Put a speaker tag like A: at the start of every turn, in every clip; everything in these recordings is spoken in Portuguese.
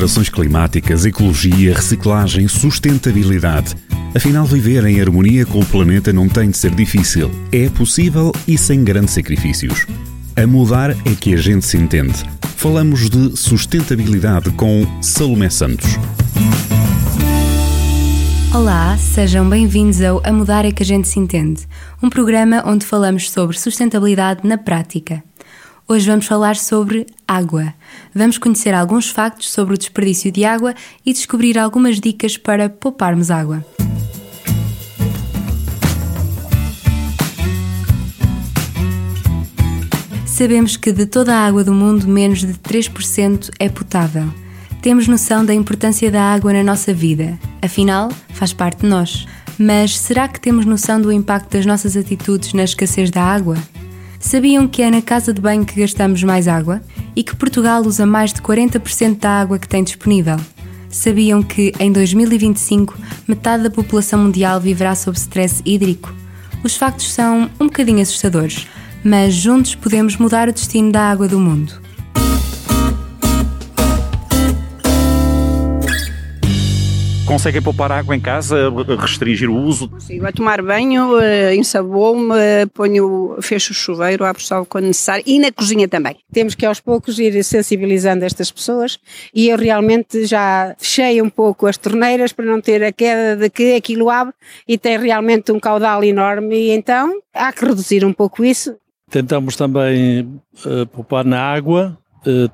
A: alterações climáticas, ecologia, reciclagem, sustentabilidade. Afinal, viver em harmonia com o planeta não tem de ser difícil. É possível e sem grandes sacrifícios. A mudar é que a gente se entende. Falamos de sustentabilidade com Salomé Santos.
B: Olá, sejam bem-vindos ao A Mudar é que a gente se entende, um programa onde falamos sobre sustentabilidade na prática. Hoje vamos falar sobre água. Vamos conhecer alguns factos sobre o desperdício de água e descobrir algumas dicas para pouparmos água. Sabemos que de toda a água do mundo, menos de 3% é potável. Temos noção da importância da água na nossa vida, afinal, faz parte de nós. Mas será que temos noção do impacto das nossas atitudes na escassez da água? Sabiam que é na casa de banho que gastamos mais água e que Portugal usa mais de 40% da água que tem disponível? Sabiam que em 2025 metade da população mundial viverá sob stress hídrico? Os factos são um bocadinho assustadores, mas juntos podemos mudar o destino da água do mundo.
A: Conseguem poupar água em casa, restringir o uso?
C: Sim, a tomar banho, eh, ensabou-me, ponho, fecho o chuveiro, abro só quando necessário e na cozinha também. Temos que aos poucos ir sensibilizando estas pessoas e eu realmente já fechei um pouco as torneiras para não ter a queda de que aquilo abre e tem realmente um caudal enorme e então há que reduzir um pouco isso.
D: Tentamos também uh, poupar na água,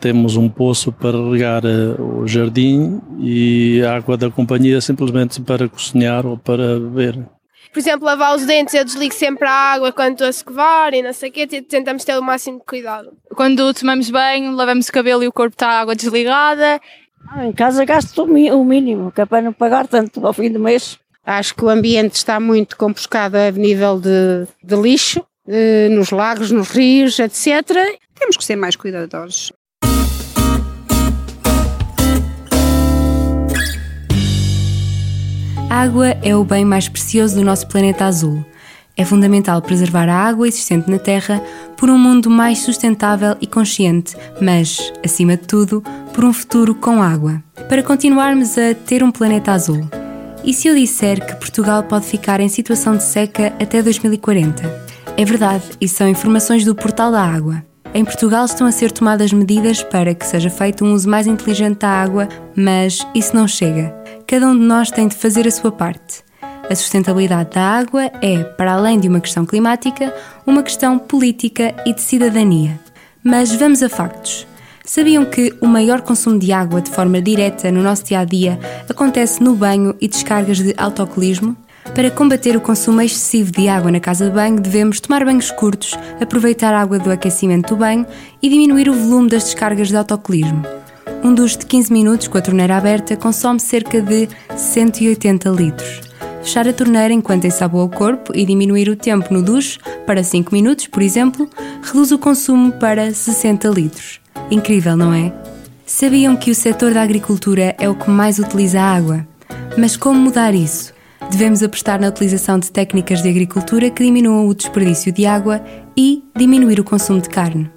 D: temos um poço para regar uh, o jardim e a água da companhia simplesmente para cozinhar ou para beber.
E: Por exemplo, lavar os dentes, eu desligo sempre a água quando estou a escovar e não sei o quê, tentamos ter o máximo de cuidado.
F: Quando tomamos banho, lavamos o cabelo e o corpo está a água desligada.
G: Ah, em casa gasto o mínimo, que é para não pagar tanto ao fim do mês.
C: Acho que o ambiente está muito compostado a nível de, de lixo, eh, nos lagos, nos rios, etc. Temos que ser mais cuidadosos.
B: A água é o bem mais precioso do nosso planeta azul. É fundamental preservar a água existente na Terra por um mundo mais sustentável e consciente, mas, acima de tudo, por um futuro com água. Para continuarmos a ter um planeta azul. E se eu disser que Portugal pode ficar em situação de seca até 2040? É verdade, e são informações do Portal da Água. Em Portugal estão a ser tomadas medidas para que seja feito um uso mais inteligente da água, mas isso não chega. Cada um de nós tem de fazer a sua parte. A sustentabilidade da água é, para além de uma questão climática, uma questão política e de cidadania. Mas vamos a factos. Sabiam que o maior consumo de água de forma direta no nosso dia a dia acontece no banho e descargas de autocolismo? Para combater o consumo excessivo de água na casa de banho, devemos tomar banhos curtos, aproveitar a água do aquecimento do banho e diminuir o volume das descargas de autocolismo. Um duche de 15 minutos com a torneira aberta consome cerca de 180 litros. Fechar a torneira enquanto ensaboa o corpo e diminuir o tempo no duche para 5 minutos, por exemplo, reduz o consumo para 60 litros. Incrível, não é? Sabiam que o setor da agricultura é o que mais utiliza água? Mas como mudar isso? Devemos apostar na utilização de técnicas de agricultura que diminuam o desperdício de água e diminuir o consumo de carne.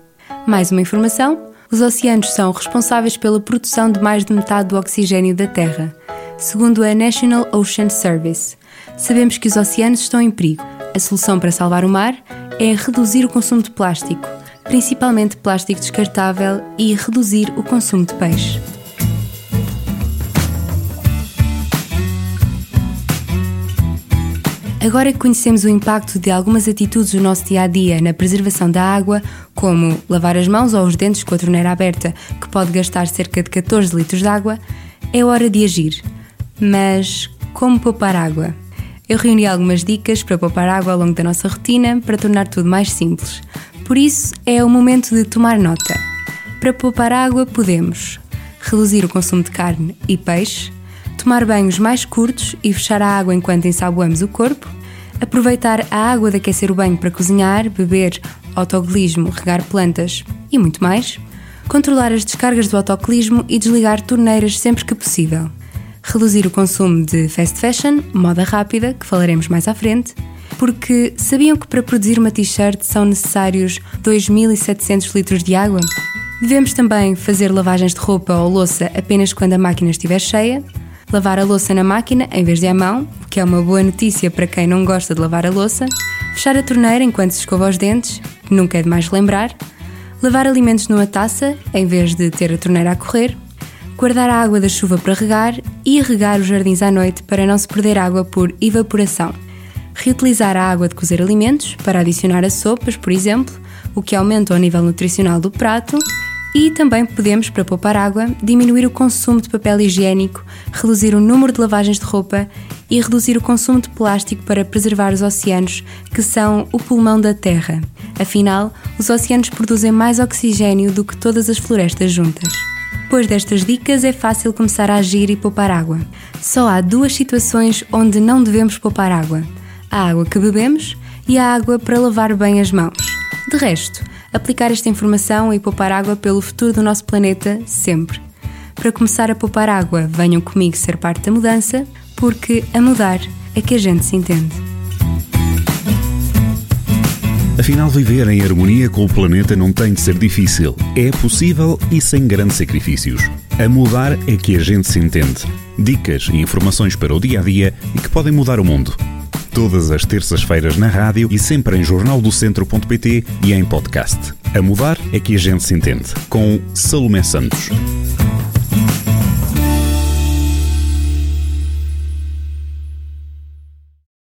B: Mais uma informação: os oceanos são responsáveis pela produção de mais de metade do oxigênio da Terra, segundo a National Ocean Service. Sabemos que os oceanos estão em perigo. A solução para salvar o mar é reduzir o consumo de plástico, principalmente plástico descartável, e reduzir o consumo de peixe. Agora que conhecemos o impacto de algumas atitudes do nosso dia a dia na preservação da água, como lavar as mãos ou os dentes com a torneira aberta, que pode gastar cerca de 14 litros de água, é hora de agir. Mas como poupar água? Eu reuni algumas dicas para poupar água ao longo da nossa rotina para tornar tudo mais simples. Por isso, é o momento de tomar nota. Para poupar água, podemos reduzir o consumo de carne e peixe, tomar banhos mais curtos e fechar a água enquanto ensaboamos o corpo, aproveitar a água de aquecer o banho para cozinhar, beber, autoglismo, regar plantas e muito mais, controlar as descargas do autoclismo e desligar torneiras sempre que possível, reduzir o consumo de fast fashion, moda rápida, que falaremos mais à frente, porque sabiam que para produzir uma t-shirt são necessários 2.700 litros de água? Devemos também fazer lavagens de roupa ou louça apenas quando a máquina estiver cheia, lavar a louça na máquina em vez de à mão, o que é uma boa notícia para quem não gosta de lavar a louça, fechar a torneira enquanto se escova os dentes, nunca é demais lembrar, lavar alimentos numa taça em vez de ter a torneira a correr, guardar a água da chuva para regar e regar os jardins à noite para não se perder água por evaporação. Reutilizar a água de cozer alimentos para adicionar a sopas, por exemplo, o que aumenta o nível nutricional do prato. E também podemos, para poupar água, diminuir o consumo de papel higiênico, reduzir o número de lavagens de roupa e reduzir o consumo de plástico para preservar os oceanos, que são o pulmão da Terra. Afinal, os oceanos produzem mais oxigênio do que todas as florestas juntas. Depois destas dicas, é fácil começar a agir e poupar água. Só há duas situações onde não devemos poupar água: a água que bebemos e a água para lavar bem as mãos. De resto, aplicar esta informação e poupar água pelo futuro do nosso planeta sempre. Para começar a poupar água, venham comigo ser parte da mudança, porque a mudar é que a gente se entende.
A: Afinal, viver em harmonia com o planeta não tem de ser difícil. É possível e sem grandes sacrifícios. A mudar é que a gente se entende. Dicas e informações para o dia a dia e que podem mudar o mundo todas as terças-feiras na rádio e sempre em jornaldocentro.pt e em podcast. A mudar é que a gente se entende. Com Salomé Santos.